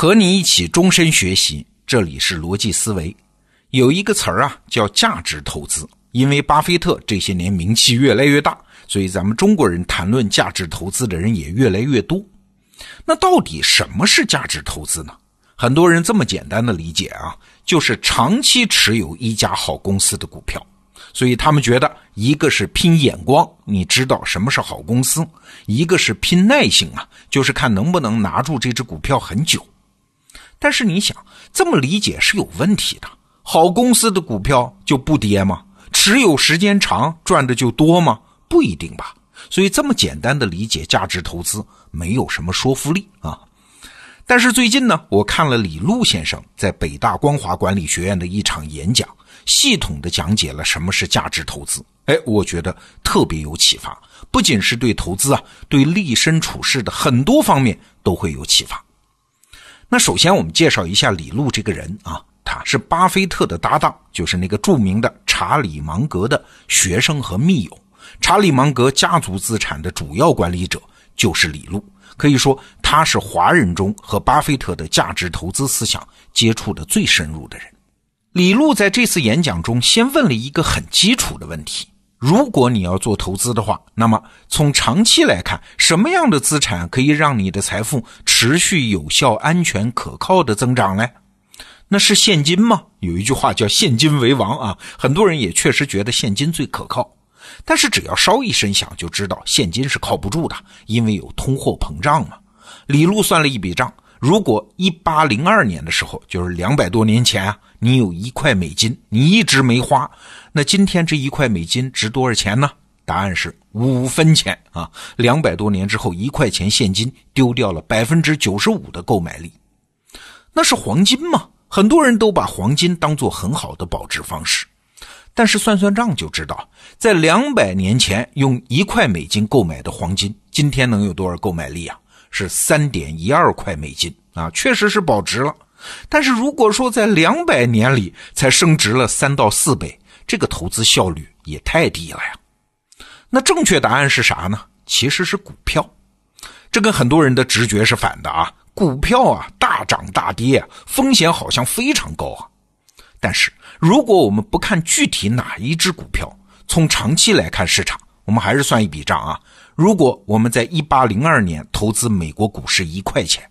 和你一起终身学习，这里是逻辑思维。有一个词儿啊，叫价值投资。因为巴菲特这些年名气越来越大，所以咱们中国人谈论价值投资的人也越来越多。那到底什么是价值投资呢？很多人这么简单的理解啊，就是长期持有一家好公司的股票。所以他们觉得，一个是拼眼光，你知道什么是好公司；一个是拼耐性啊，就是看能不能拿住这只股票很久。但是你想，这么理解是有问题的。好公司的股票就不跌吗？持有时间长，赚的就多吗？不一定吧。所以这么简单的理解价值投资，没有什么说服力啊。但是最近呢，我看了李路先生在北大光华管理学院的一场演讲，系统的讲解了什么是价值投资。哎，我觉得特别有启发，不仅是对投资啊，对立身处世的很多方面都会有启发。那首先我们介绍一下李路这个人啊，他是巴菲特的搭档，就是那个著名的查理芒格的学生和密友。查理芒格家族资产的主要管理者就是李路，可以说他是华人中和巴菲特的价值投资思想接触的最深入的人。李路在这次演讲中先问了一个很基础的问题。如果你要做投资的话，那么从长期来看，什么样的资产可以让你的财富持续、有效、安全、可靠的增长呢？那是现金吗？有一句话叫“现金为王”啊，很多人也确实觉得现金最可靠。但是只要稍一声响，就知道现金是靠不住的，因为有通货膨胀嘛。李璐算了一笔账：如果一八零二年的时候，就是两百多年前啊，你有一块美金，你一直没花。那今天这一块美金值多少钱呢？答案是五分钱啊！两百多年之后，一块钱现金丢掉了百分之九十五的购买力。那是黄金吗？很多人都把黄金当做很好的保值方式，但是算算账就知道，在两百年前用一块美金购买的黄金，今天能有多少购买力啊？是三点一二块美金啊！确实是保值了。但是如果说在两百年里才升值了三到四倍，这个投资效率也太低了呀！那正确答案是啥呢？其实是股票。这跟很多人的直觉是反的啊！股票啊，大涨大跌，风险好像非常高啊。但是如果我们不看具体哪一只股票，从长期来看市场，我们还是算一笔账啊。如果我们在一八零二年投资美国股市一块钱，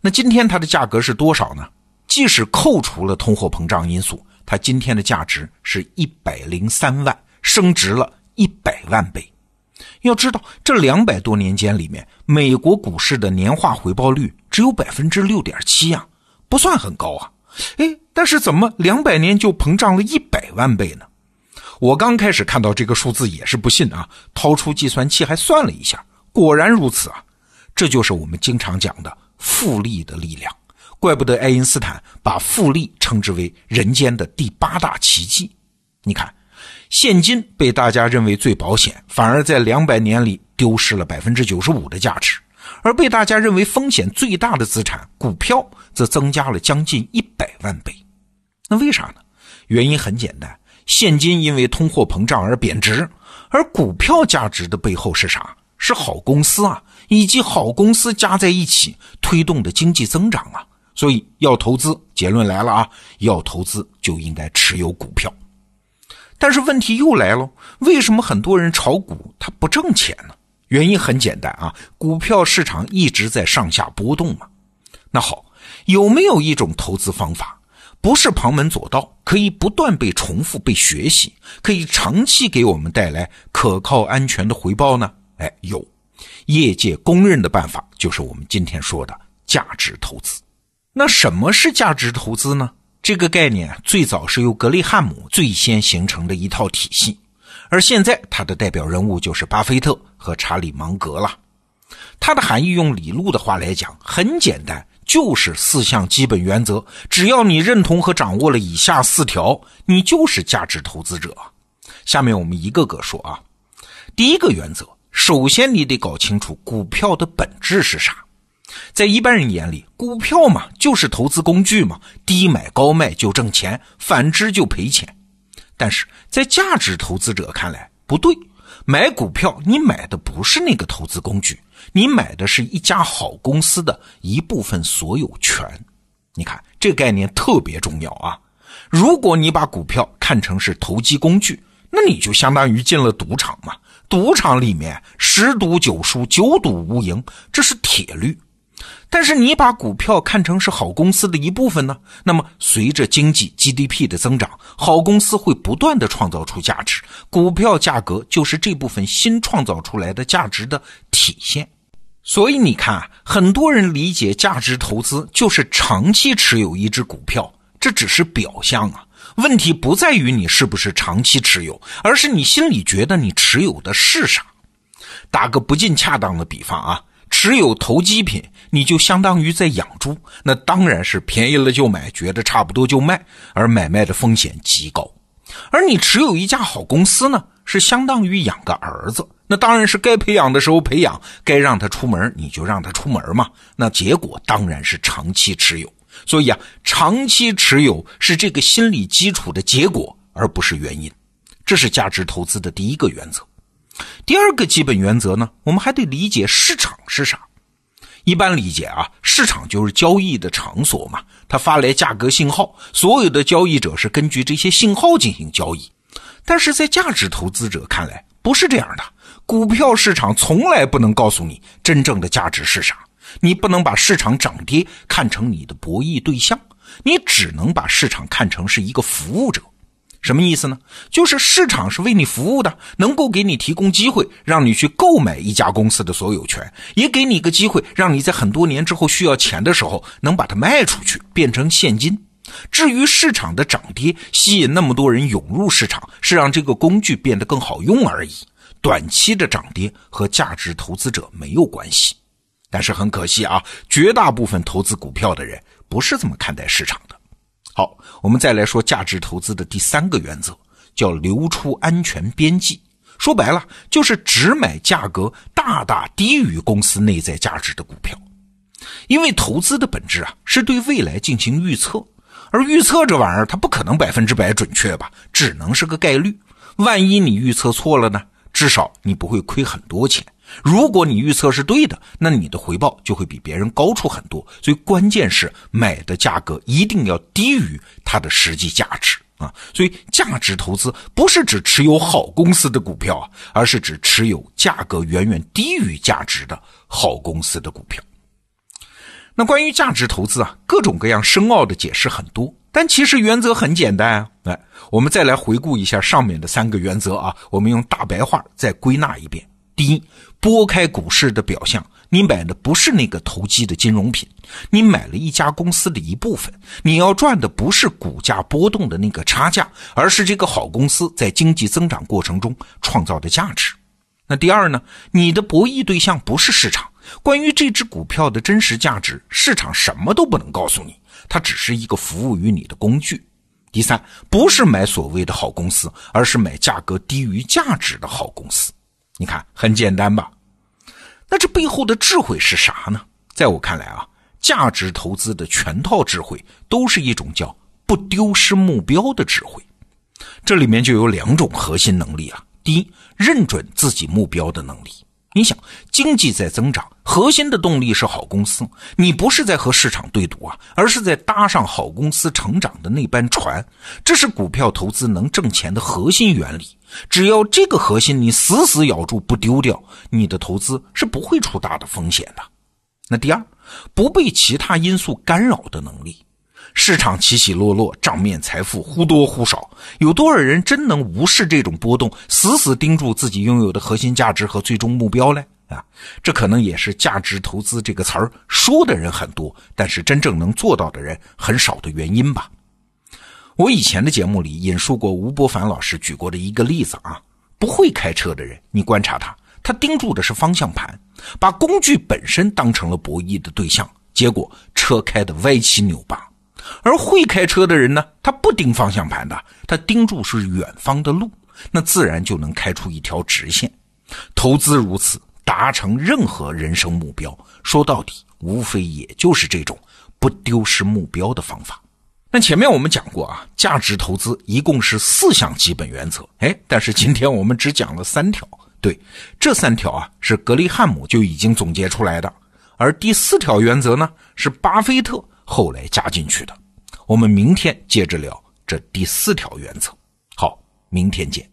那今天它的价格是多少呢？即使扣除了通货膨胀因素。它今天的价值是一百零三万，升值了一百万倍。要知道，这两百多年间里面，美国股市的年化回报率只有百分之六点七啊，不算很高啊。哎，但是怎么两百年就膨胀了一百万倍呢？我刚开始看到这个数字也是不信啊，掏出计算器还算了一下，果然如此啊。这就是我们经常讲的复利的力量。怪不得爱因斯坦把复利称之为人间的第八大奇迹。你看，现金被大家认为最保险，反而在两百年里丢失了百分之九十五的价值；而被大家认为风险最大的资产股票，则增加了将近一百万倍。那为啥呢？原因很简单，现金因为通货膨胀而贬值，而股票价值的背后是啥？是好公司啊，以及好公司加在一起推动的经济增长啊。所以要投资，结论来了啊！要投资就应该持有股票。但是问题又来了，为什么很多人炒股它不挣钱呢？原因很简单啊，股票市场一直在上下波动嘛。那好，有没有一种投资方法，不是旁门左道，可以不断被重复、被学习，可以长期给我们带来可靠、安全的回报呢？哎，有，业界公认的办法就是我们今天说的价值投资。那什么是价值投资呢？这个概念最早是由格雷汉姆最先形成的一套体系，而现在它的代表人物就是巴菲特和查理芒格了。它的含义用李路的话来讲，很简单，就是四项基本原则。只要你认同和掌握了以下四条，你就是价值投资者。下面我们一个个说啊。第一个原则，首先你得搞清楚股票的本质是啥。在一般人眼里，股票嘛就是投资工具嘛，低买高卖就挣钱，反之就赔钱。但是在价值投资者看来，不对，买股票你买的不是那个投资工具，你买的是一家好公司的一部分所有权。你看这个概念特别重要啊！如果你把股票看成是投机工具，那你就相当于进了赌场嘛。赌场里面十赌九输，九赌无赢，这是铁律。但是你把股票看成是好公司的一部分呢？那么随着经济 GDP 的增长，好公司会不断的创造出价值，股票价格就是这部分新创造出来的价值的体现。所以你看，很多人理解价值投资就是长期持有一只股票，这只是表象啊。问题不在于你是不是长期持有，而是你心里觉得你持有的是啥。打个不尽恰当的比方啊，持有投机品，你就相当于在养猪，那当然是便宜了就买，觉得差不多就卖，而买卖的风险极高。而你持有一家好公司呢，是相当于养个儿子，那当然是该培养的时候培养，该让他出门你就让他出门嘛，那结果当然是长期持有。所以啊，长期持有是这个心理基础的结果，而不是原因。这是价值投资的第一个原则。第二个基本原则呢，我们还得理解市场是啥。一般理解啊，市场就是交易的场所嘛，它发来价格信号，所有的交易者是根据这些信号进行交易。但是在价值投资者看来，不是这样的。股票市场从来不能告诉你真正的价值是啥。你不能把市场涨跌看成你的博弈对象，你只能把市场看成是一个服务者。什么意思呢？就是市场是为你服务的，能够给你提供机会，让你去购买一家公司的所有权，也给你一个机会，让你在很多年之后需要钱的时候能把它卖出去，变成现金。至于市场的涨跌，吸引那么多人涌入市场，是让这个工具变得更好用而已。短期的涨跌和价值投资者没有关系。但是很可惜啊，绝大部分投资股票的人不是这么看待市场的。好，我们再来说价值投资的第三个原则，叫留出安全边际。说白了，就是只买价格大大低于公司内在价值的股票。因为投资的本质啊，是对未来进行预测，而预测这玩意儿它不可能百分之百准确吧，只能是个概率。万一你预测错了呢？至少你不会亏很多钱。如果你预测是对的，那你的回报就会比别人高出很多。所以关键是买的价格一定要低于它的实际价值啊！所以价值投资不是指持有好公司的股票啊，而是指持有价格远远低于价值的好公司的股票。那关于价值投资啊，各种各样深奥的解释很多，但其实原则很简单啊。来，我们再来回顾一下上面的三个原则啊，我们用大白话再归纳一遍。第一，拨开股市的表象，你买的不是那个投机的金融品，你买了一家公司的一部分。你要赚的不是股价波动的那个差价，而是这个好公司在经济增长过程中创造的价值。那第二呢？你的博弈对象不是市场，关于这只股票的真实价值，市场什么都不能告诉你，它只是一个服务于你的工具。第三，不是买所谓的好公司，而是买价格低于价值的好公司。你看很简单吧？那这背后的智慧是啥呢？在我看来啊，价值投资的全套智慧都是一种叫不丢失目标的智慧。这里面就有两种核心能力啊。第一，认准自己目标的能力。你想，经济在增长，核心的动力是好公司。你不是在和市场对赌啊，而是在搭上好公司成长的那班船。这是股票投资能挣钱的核心原理。只要这个核心你死死咬住不丢掉，你的投资是不会出大的风险的。那第二，不被其他因素干扰的能力。市场起起落落，账面财富忽多忽少，有多少人真能无视这种波动，死死盯住自己拥有的核心价值和最终目标呢？啊，这可能也是价值投资这个词儿说的人很多，但是真正能做到的人很少的原因吧。我以前的节目里引述过吴伯凡老师举过的一个例子啊，不会开车的人，你观察他，他盯住的是方向盘，把工具本身当成了博弈的对象，结果车开的歪七扭八；而会开车的人呢，他不盯方向盘的，他盯住是远方的路，那自然就能开出一条直线。投资如此，达成任何人生目标，说到底，无非也就是这种不丢失目标的方法。那前面我们讲过啊，价值投资一共是四项基本原则，哎，但是今天我们只讲了三条。对，这三条啊是格雷汉姆就已经总结出来的，而第四条原则呢是巴菲特后来加进去的。我们明天接着聊这第四条原则。好，明天见。